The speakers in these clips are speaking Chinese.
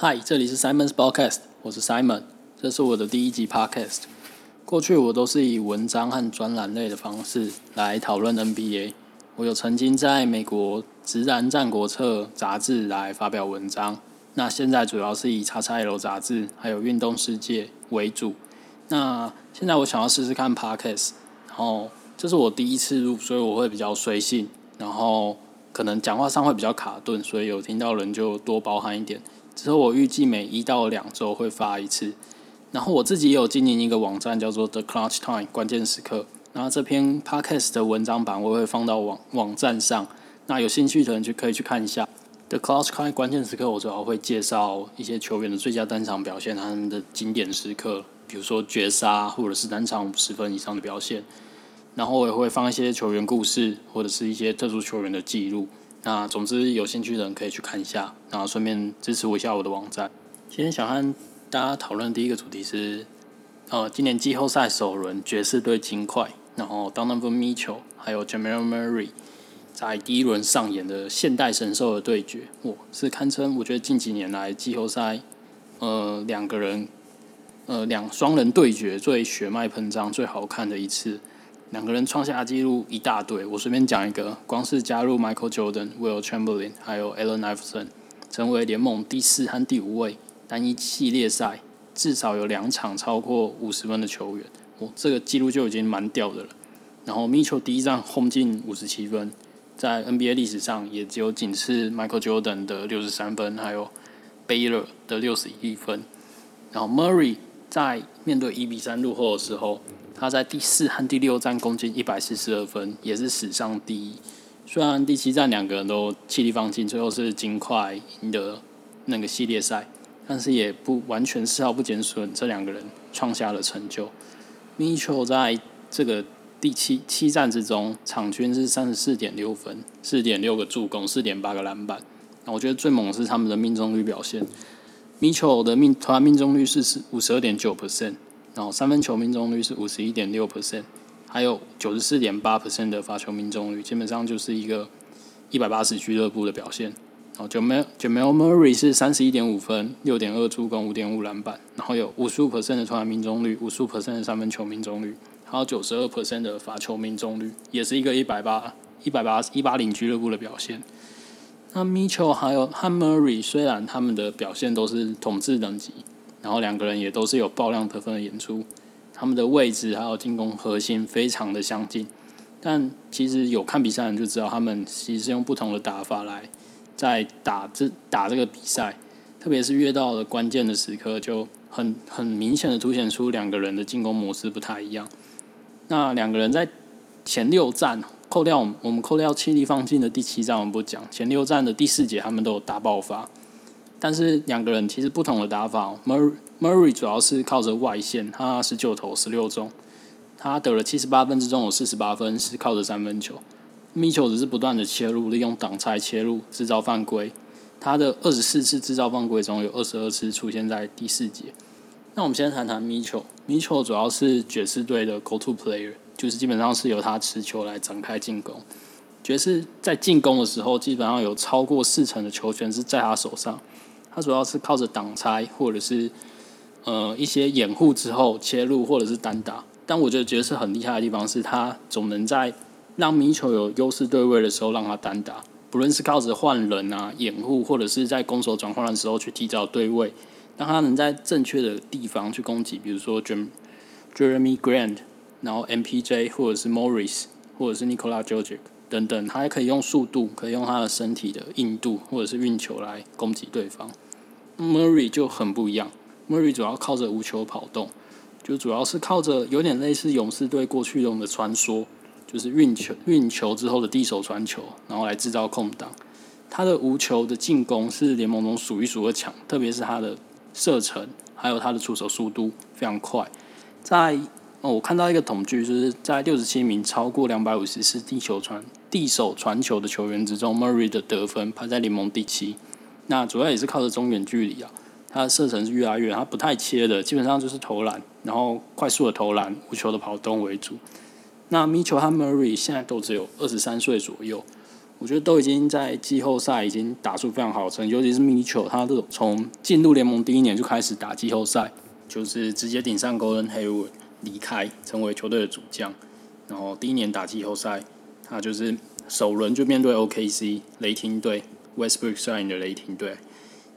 嗨，这里是 Simon's Podcast，我是 Simon，这是我的第一集 Podcast。过去我都是以文章和专栏类的方式来讨论 NBA。我有曾经在美国《直男战国策》杂志来发表文章，那现在主要是以《叉叉 L》杂志还有《运动世界》为主。那现在我想要试试看 Podcast，然后这是我第一次录，所以我会比较随性，然后可能讲话上会比较卡顿，所以有听到人就多包涵一点。之后我预计每一到两周会发一次，然后我自己也有经营一个网站叫做 The Clutch Time 关键时刻，然后这篇 Podcast 的文章版我会放到网网站上，那有兴趣的人就可以去看一下 The Clutch Time 关键时刻。我主要会介绍一些球员的最佳单场表现，他们的经典时刻，比如说绝杀或者是单场五十分以上的表现，然后我也会放一些球员故事或者是一些特殊球员的记录。那总之，有兴趣的人可以去看一下，然后顺便支持我一下我的网站。今天想和大家讨论第一个主题是，呃，今年季后赛首轮爵士对金块，然后 Donovan Mitchell 还有 Jamal Murray 在第一轮上演的现代神兽的对决，我是堪称我觉得近几年来季后赛，呃，两个人，呃，两双人对决最血脉喷张、最好看的一次。两个人创下纪录一大堆，我随便讲一个，光是加入 Michael Jordan、Will Chamberlain 还有 Allen Iverson，成为联盟第四和第五位单一系列赛至少有两场超过五十分的球员，哦，这个记录就已经蛮屌的了。然后 Mitchell 第一战轰进五十七分，在 NBA 历史上也只有仅次 Michael Jordan 的六十三分，还有 Baylor 的六十一分。然后 Murray 在面对一比三落后的时候。他在第四和第六战攻进一百四十二分，也是史上第一。虽然第七战两个人都气力放尽，最后是金块赢得那个系列赛，但是也不完全丝毫不减损这两个人创下了成就。Mitchell 在这个第七七战之中，场均是三十四点六分，四点六个助攻，四点八个篮板。那我觉得最猛的是他们的命中率表现。Mitchell 的命团命中率是是五十二点九 percent。然后三分球命中率是五十一点六 percent，还有九十四点八 percent 的罚球命中率，基本上就是一个一百八十俱乐部的表现。然后 Jamal Jamal Murray 是三十一点五分，六点二助攻，五点五篮板，然后有五十五 percent 的投篮命中率，五十五 percent 的三分球命中率，还有九十二 percent 的罚球命中率，也是一个一百八一百八一八零俱乐部的表现。那 Mitchell 还有和 Murray 虽然他们的表现都是统治等级。然后两个人也都是有爆量得分的演出，他们的位置还有进攻核心非常的相近，但其实有看比赛的人就知道，他们其实是用不同的打法来在打这打这个比赛，特别是越到了关键的时刻，就很很明显的凸显出两个人的进攻模式不太一样。那两个人在前六战扣掉我们扣掉气力放进的第七战我们不讲，前六战的第四节他们都有大爆发。但是两个人其实不同的打法，Murray Murray 主要是靠着外线，他十九投十六中，他得了七十八分之中有四十八分是靠着三分球，Mitchell 只是不断的切入，利用挡拆切入制造犯规，他的二十四次制造犯规中有二十二次出现在第四节。那我们先谈谈 Mitchell，Mitchell 主要是爵士队的 Go To Player，就是基本上是由他持球来展开进攻，爵士在进攻的时候基本上有超过四成的球权是在他手上。他主要是靠着挡拆，或者是呃一些掩护之后切入，或者是单打。但我觉得爵士很厉害的地方是他总能在让米球有优势对位的时候让他单打，不论是靠着换人啊掩护，或者是在攻守转换的时候去提早对位，让他能在正确的地方去攻击。比如说 Jeremy Grant，然后 MPJ，或者是 Morris，或者是 Nikola Jokic。等等，他还可以用速度，可以用他的身体的硬度，或者是运球来攻击对方。Murray 就很不一样，Murray 主要靠着无球跑动，就主要是靠着有点类似勇士队过去用的传说，就是运球运球之后的地手传球，然后来制造空档。他的无球的进攻是联盟中数一数二强，特别是他的射程，还有他的出手速度非常快，在。哦，我看到一个统计，就是在六十七名超过两百五十次地球传地手传球的球员之中，Murray 的得分排在联盟第七。那主要也是靠着中远距离啊，他的射程是越来越，他不太切的，基本上就是投篮，然后快速的投篮，无球的跑动为主。那 Mitchell 和 Murray 现在都只有二十三岁左右，我觉得都已经在季后赛已经打出非常好成绩，尤其是米球，他这种从进入联盟第一年就开始打季后赛，就是直接顶上 Golden Hayward 离开，成为球队的主将。然后第一年打季后赛，他就是首轮就面对 OKC 雷霆队，Westbrook 率领的雷霆队，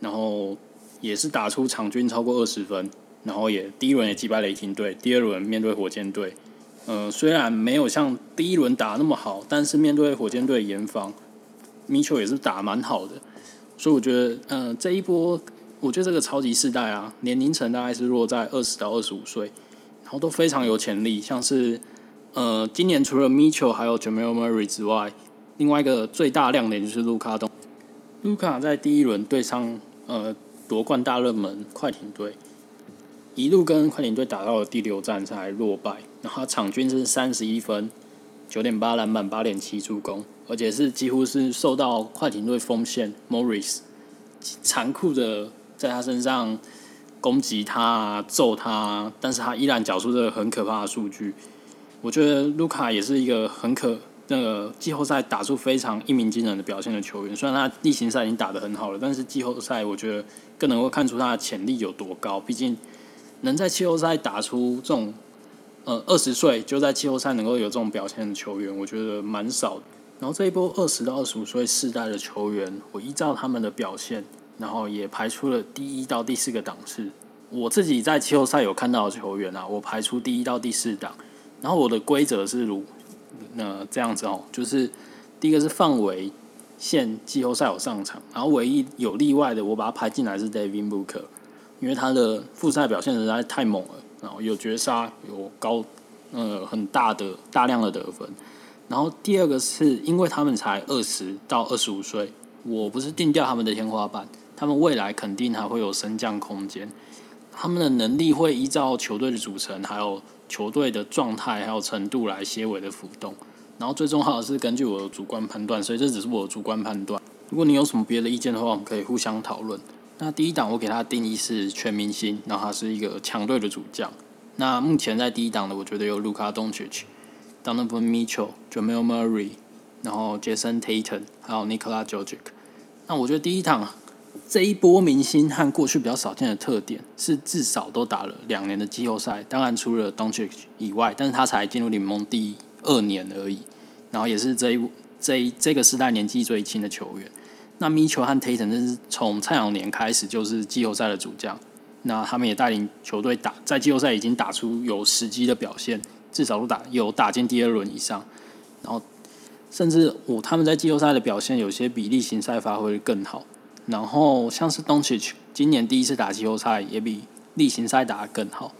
然后也是打出场均超过二十分，然后也第一轮也击败雷霆队，第二轮面对火箭队。呃，虽然没有像第一轮打那么好，但是面对火箭队严防，，Mitchell 也是打蛮好的，所以我觉得，呃，这一波，我觉得这个超级世代啊，年龄层大概是落在二十到二十五岁，然后都非常有潜力。像是，呃，今年除了 Mitchell 还有 Jamal Murray 之外，另外一个最大亮点就是卢卡东。卢卡在第一轮对上呃夺冠大热门快艇队。一路跟快艇队打到了第六战才落败，然后场均是三十一分、九点八篮板、八点七助攻，而且是几乎是受到快艇队锋线 Morris 残酷的在他身上攻击他、揍他，但是他依然缴出这个很可怕的数据。我觉得卢卡也是一个很可那个季后赛打出非常一鸣惊人的表现的球员。虽然他例行赛已经打得很好了，但是季后赛我觉得更能够看出他的潜力有多高。毕竟。能在季后赛打出这种，呃，二十岁就在季后赛能够有这种表现的球员，我觉得蛮少。然后这一波二十到二十五岁世代的球员，我依照他们的表现，然后也排出了第一到第四个档次。我自己在季后赛有看到的球员啊，我排出第一到第四档。然后我的规则是如那这样子哦，就是第一个是范围限季后赛有上场，然后唯一有例外的，我把它排进来是 David Booker。因为他的复赛表现实在太猛了，然后有绝杀，有高呃很大的大量的得分。然后第二个是因为他们才二十到二十五岁，我不是定掉他们的天花板，他们未来肯定还会有升降空间。他们的能力会依照球队的组成，还有球队的状态还有程度来些微的浮动。然后最重要的是根据我的主观判断，所以这只是我的主观判断。如果你有什么别的意见的话，我们可以互相讨论。那第一档我给他的定义是全明星，然后他是一个强队的主将。那目前在第一档的，我觉得有卢卡东契奇、Donovan Mitchell、Jamal Murray，然后 Jason Tatum，还有 Nikola Jokic。那我觉得第一档这一波明星和过去比较少见的特点是，至少都打了两年的季后赛。当然除了 d o n c i c 以外，但是他才进入联盟第二年而已。然后也是这一这一这个时代年纪最轻的球员。那米球和 Tatum 真是从蔡永年开始就是季后赛的主将，那他们也带领球队打在季后赛已经打出有时机的表现，至少都打有打进第二轮以上，然后甚至我他们在季后赛的表现有些比例行赛发挥更好，然后像是 Doncic 今年第一次打季后赛也比例行赛打的更好，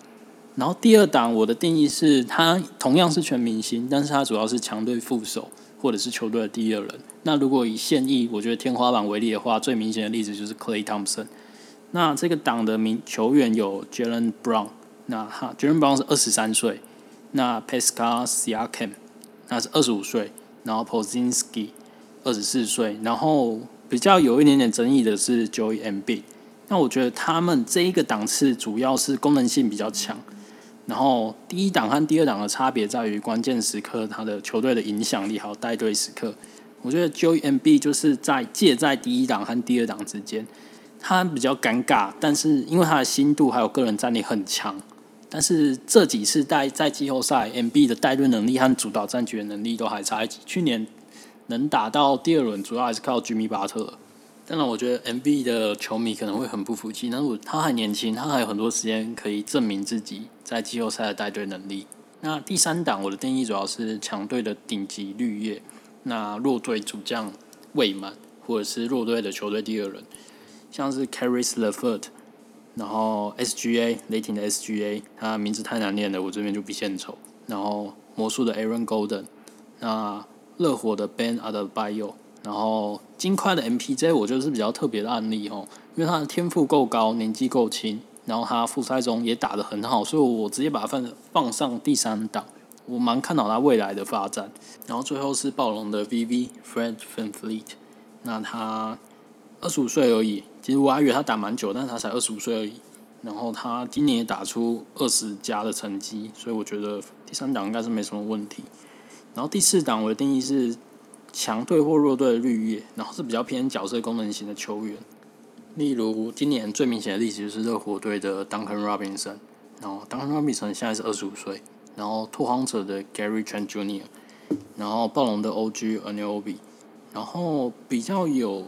然后第二档我的定义是他同样是全明星，但是他主要是强队副手。或者是球队的第二人。那如果以现役，我觉得天花板为例的话，最明显的例子就是 Clay Thompson。那这个党的名球员有 Jalen Brown，那哈 Jalen Brown 是二十三岁。那 Pascal Siakam 那是二十五岁。然后 Pozinski 二十四岁。然后比较有一点点争议的是 Joey M B。那我觉得他们这一个档次主要是功能性比较强。然后第一档和第二档的差别在于关键时刻他的球队的影响力还有带队时刻。我觉得 Joey M B 就是在介在第一档和第二档之间，他比较尴尬，但是因为他的心度还有个人战力很强，但是这几次带在季后赛 M B 的带队能力和主导战局的能力都还差一级。去年能打到第二轮，主要还是靠 Jimmy 巴特。当然，我觉得 M B 的球迷可能会很不服气，但是他还年轻，他还有很多时间可以证明自己在季后赛的带队能力。那第三档，我的定义主要是强队的顶级绿叶，那弱队主将未满，或者是弱队的球队第二轮，像是 c a r r i s l e f e r t 然后 S G A 雷霆的 S G A，他名字太难念了，我这边就不献丑。然后魔术的 Aaron Golden，那热火的 Ben Adebayo。然后金块的 MPJ 我觉得是比较特别的案例哦，因为他的天赋够高，年纪够轻，然后他复赛中也打得很好，所以我直接把他放放上第三档，我蛮看好他未来的发展。然后最后是暴龙的 VV Fred f a n f l e e t 那他二十五岁而已，其实我还以为他打蛮久，但是他才二十五岁而已。然后他今年也打出二十加的成绩，所以我觉得第三档应该是没什么问题。然后第四档我的定义是。强队或弱队的绿叶，然后是比较偏角色功能型的球员。例如今年最明显的例子就是热火队的 Duncan Robinson，然后 Duncan Robinson 现在是二十五岁，然后拓荒者的 Gary Trent Jr.，然后暴龙的 OG Anunoby，然后比较有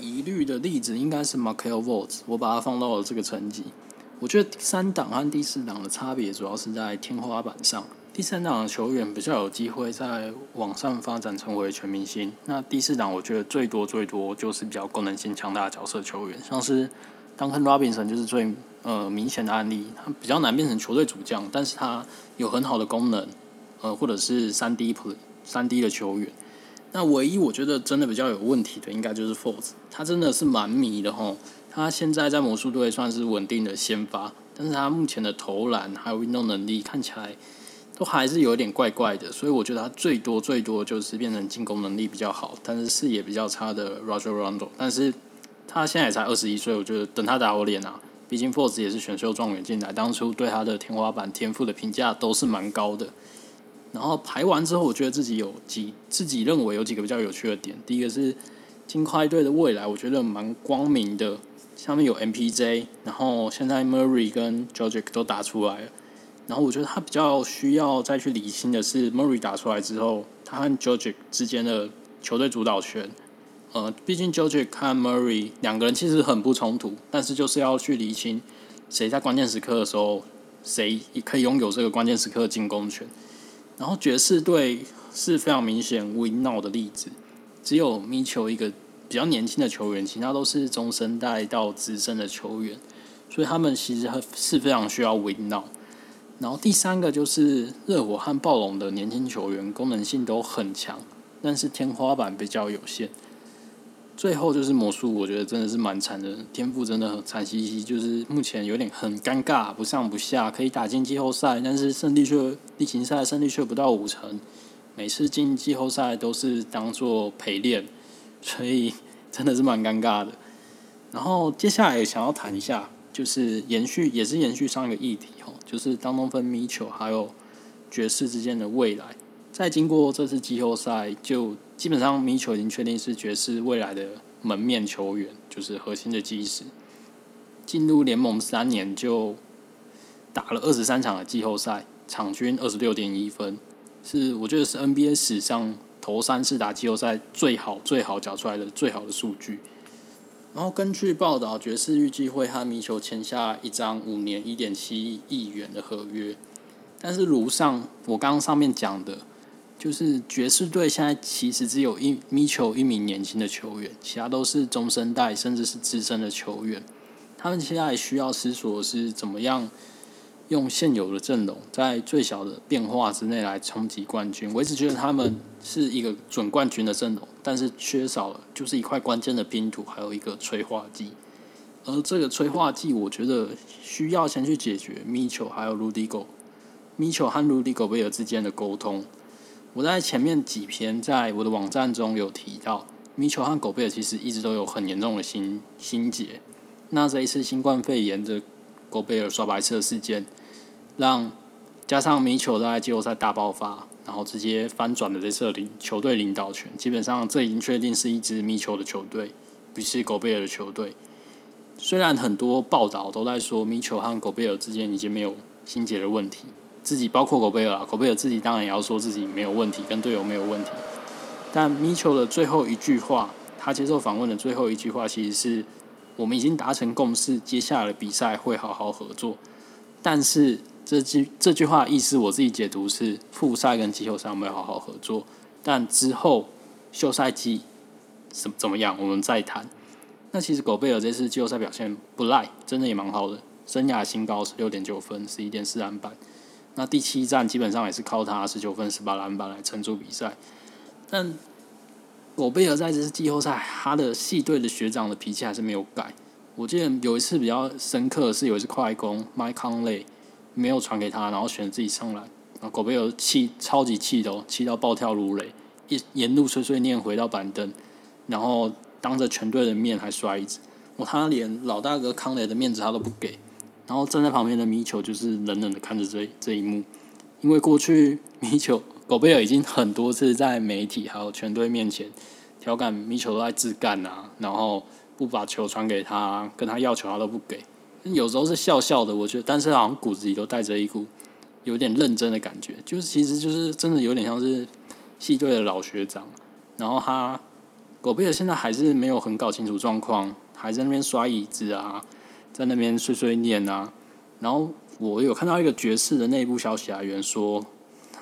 疑虑的例子应该是 Michael v o l t 我把它放到了这个层级。我觉得三档和第四档的差别主要是在天花板上。第三档的球员比较有机会在网上发展成为全明星。那第四档我觉得最多最多就是比较功能性强大的角色球员，像是 Duncan Robinson 就是最呃明显的案例。他比较难变成球队主将，但是他有很好的功能，呃，或者是三 D 三 D 的球员。那唯一我觉得真的比较有问题的，应该就是 Force，他真的是蛮迷的吼。他现在在魔术队算是稳定的先发，但是他目前的投篮还有运动能力看起来都还是有点怪怪的，所以我觉得他最多最多就是变成进攻能力比较好，但是视野比较差的 Roger Rondo。但是他现在才二十一岁，我觉得等他打我脸啊！毕竟 Force 也是选秀状元进来，当初对他的天花板天赋的评价都是蛮高的。然后排完之后，我觉得自己有几自己认为有几个比较有趣的点。第一个是金块队的未来，我觉得蛮光明的。下面有 MPJ，然后现在 Murray 跟 George 都打出来了，然后我觉得他比较需要再去理清的是 Murray 打出来之后，他和 George 之间的球队主导权。呃，毕竟 George 和 Murray 两个人其实很不冲突，但是就是要去理清谁在关键时刻的时候，谁可以拥有这个关键时刻的进攻权。然后爵士队是非常明显 Win Now 的例子，只有米球一个。比较年轻的球员，其他都是中生代到资深的球员，所以他们其实是非常需要 win now。然后第三个就是热火和暴龙的年轻球员，功能性都很强，但是天花板比较有限。最后就是魔术，我觉得真的是蛮惨的，天赋真的很惨兮兮，就是目前有点很尴尬，不上不下，可以打进季后赛，但是胜利却例行赛胜利却不到五成，每次进季后赛都是当做陪练。所以真的是蛮尴尬的。然后接下来想要谈一下，就是延续也是延续上一个议题哦，就是当中分米球还有爵士之间的未来。在经过这次季后赛，就基本上米球已经确定是爵士未来的门面球员，就是核心的基石。进入联盟三年就打了二十三场的季后赛，场均二十六点一分，是我觉得是 NBA 史上。头三次打季后赛最好最好缴出来的最好的数据，然后根据报道，爵士预计会和米球签下一张五年一点七亿元的合约。但是如上我刚刚上面讲的，就是爵士队现在其实只有一米球一名年轻的球员，其他都是中生代甚至是资深的球员。他们现在需要思索是怎么样。用现有的阵容，在最小的变化之内来冲击冠军。我一直觉得他们是一个准冠军的阵容，但是缺少了就是一块关键的拼图，还有一个催化剂。而这个催化剂，我觉得需要先去解决米球还有卢迪狗，米球和卢迪狗贝尔之间的沟通。我在前面几篇在我的网站中有提到，米球和狗贝尔其实一直都有很严重的心心结。那这一次新冠肺炎的。狗贝尔刷白色事件，让加上米球在季后赛大爆发，然后直接翻转了这次领球队领导权。基本上，这已经确定是一支米球的球队，不是狗贝尔的球队。虽然很多报道都在说米球和狗贝尔之间已经没有心结的问题，自己包括狗贝尔，狗贝尔自己当然也要说自己没有问题，跟队友没有问题。但米球的最后一句话，他接受访问的最后一句话，其实是。我们已经达成共识，接下来的比赛会好好合作。但是这句这句话意思，我自己解读是复赛跟季后赛我们要好好合作，但之后休赛季怎怎么样，我们再谈。那其实狗贝尔这次季后赛表现不赖，真的也蛮好的，生涯新高十六点九分，十一点四篮板。那第七站基本上也是靠他十九分十八篮板来撑住比赛，但。狗贝尔在这次季后赛，他的系队的学长的脾气还是没有改。我记得有一次比较深刻的是，有一次快攻，Mike Conley 没有传给他，然后选自己上篮，然后狗贝尔气超级气的，气到暴跳如雷，一沿路碎碎念回到板凳，然后当着全队的面还摔椅子。我他连老大哥康雷的面子他都不给，然后站在旁边的米球就是冷冷的看着这这一幕，因为过去米球狗贝尔已经很多次在媒体还有全队面前调侃米球都在自干啊，然后不把球传给他，跟他要球他都不给。有时候是笑笑的，我觉得，但是好像骨子里都带着一股有点认真的感觉，就是其实就是真的有点像是系队的老学长。然后他狗贝尔现在还是没有很搞清楚状况，还在那边刷椅子啊，在那边碎碎念啊。然后我有看到一个爵士的内部消息来源说。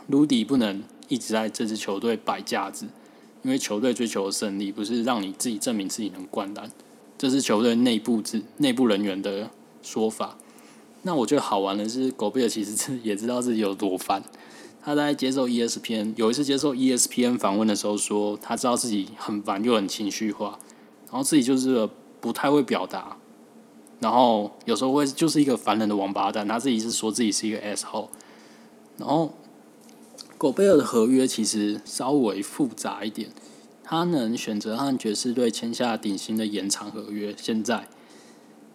卢迪不能一直在这支球队摆架子，因为球队追求的胜利不是让你自己证明自己能灌篮，这是球队内部之内部人员的说法。那我觉得好玩的是，狗贝尔其实是也知道自己有多烦。他在接受 ESPN 有一次接受 ESPN 访问的时候说，他知道自己很烦又很情绪化，然后自己就是不太会表达，然后有时候会就是一个烦人的王八蛋。他自己是说自己是一个 S 后，然后。狗贝尔的合约其实稍微复杂一点，他能选择和爵士队签下顶薪的延长合约。现在，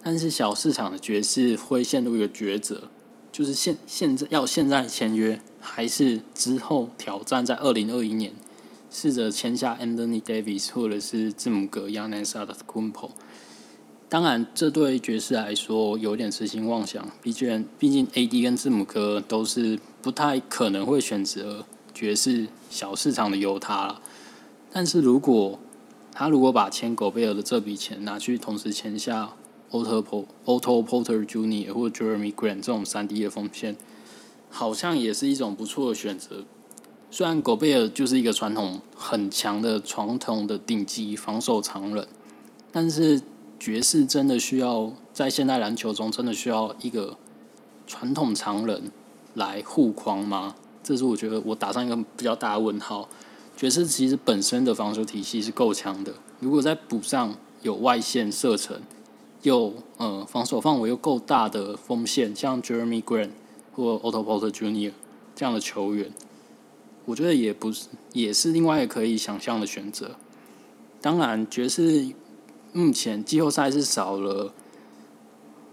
但是小市场的爵士会陷入一个抉择，就是现现在要现在签约，还是之后挑战在二零二一年试着签下 Anthony Davis 或者是字母哥 Yanis a d k u m p o 当然，这对爵士来说有点痴心妄想。毕竟，毕竟 A.D 跟字母哥都是不太可能会选择爵士小市场的犹他了。但是如果他如果把签狗贝尔的这笔钱拿去同时签下 Otto Otto Porter Jr. 或者 Jeremy Grant 这种三 D 的锋线，好像也是一种不错的选择。虽然狗贝尔就是一个传统很强的传统的顶级防守常人，但是。爵士真的需要在现代篮球中真的需要一个传统常人来护框吗？这是我觉得我打上一个比较大的问号。爵士其实本身的防守体系是够强的，如果再补上有外线射程又呃防守范围又够大的锋线，像 Jeremy Grant 或 Otto Porter Jr. 这样的球员，我觉得也不是也是另外一个可以想象的选择。当然，爵士。目前季后赛是少了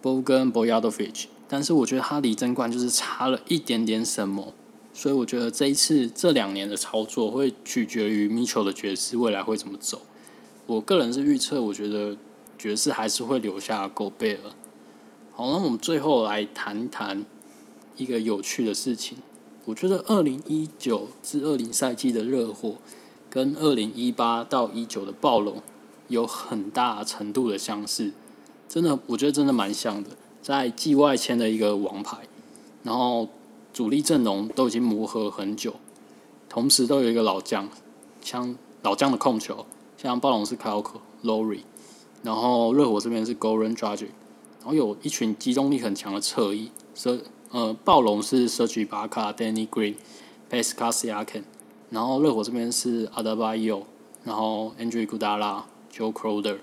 Bogan Boyadovic，但是我觉得他离争冠就是差了一点点什么，所以我觉得这一次这两年的操作会取决于 Mitchell 的爵士未来会怎么走。我个人是预测，我觉得爵士还是会留下 Go 贝尔。好，那我们最后来谈谈一个有趣的事情。我觉得二零一九至二零赛季的热火跟二零一八到一九的暴龙。有很大程度的相似，真的，我觉得真的蛮像的。在季外签的一个王牌，然后主力阵容都已经磨合很久，同时都有一个老将，像老将的控球，像暴龙是 Kyle Lowry，然后热火这边是 Goran Dragic，然后有一群机动力很强的侧翼，所呃暴龙是 Serge b a k a、Danny Green、Pascal Siakam，然后热火这边是 a d a b a y o 然后 Andre Iguodala。Joe Crowder，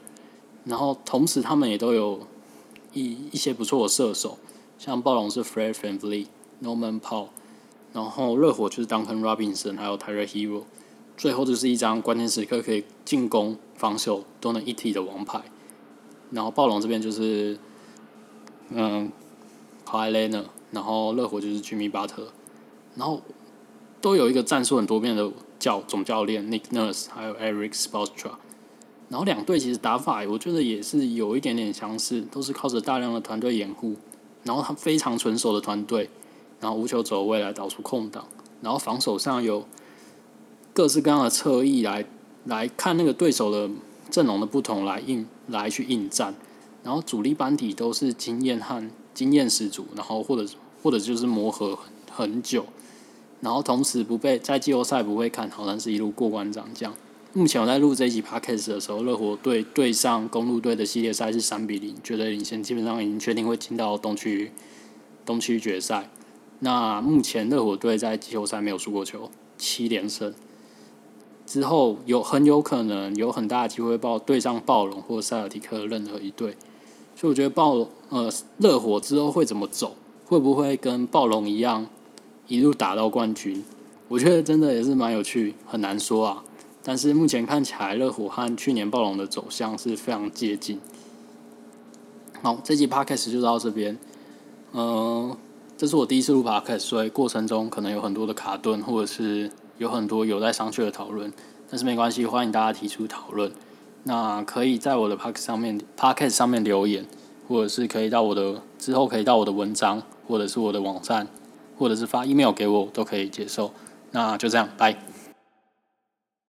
然后同时他们也都有一一些不错的射手，像暴龙是 Fred VanVleet、Norman Powell，然后热火就是 Duncan Robinson，还有 Tyler Hero，最后就是一张关键时刻可以进攻、防守都能一体的王牌。然后暴龙这边就是嗯 k y l e n a 然后热火就是 Jimmy Butler，然后都有一个战术很多变的教总教练 Nick Nurse，还有 Eric Spoelstra。然后两队其实打法，我觉得也是有一点点相似，都是靠着大量的团队掩护，然后他非常纯熟的团队，然后无球走位来导出空档，然后防守上有各式各样的侧翼来来看那个对手的阵容的不同来应来去应战，然后主力班底都是经验和经验十足，然后或者或者就是磨合很久，然后同时不被在季后赛不会看好，但是一路过关斩将。目前我在录这一集 podcast 的时候，热火队对上公路队的系列赛是三比零，绝对领先，基本上已经确定会进到东区东区决赛。那目前热火队在季后赛没有输过球，七连胜。之后有很有可能有很大的机会报对上暴龙或塞尔提克任何一队，所以我觉得暴呃热火之后会怎么走，会不会跟暴龙一样一路打到冠军？我觉得真的也是蛮有趣，很难说啊。但是目前看起来，热火和去年暴龙的走向是非常接近。好，这集 podcast 就到这边。嗯，这是我第一次录 podcast，所以过程中可能有很多的卡顿或者是有很多有待商榷的讨论，但是没关系，欢迎大家提出讨论。那可以在我的 p o c k 上面 p o c k e t 上面留言，或者是可以到我的之后可以到我的文章，或者是我的网站，或者是发 email 给我，都可以接受。那就这样，拜。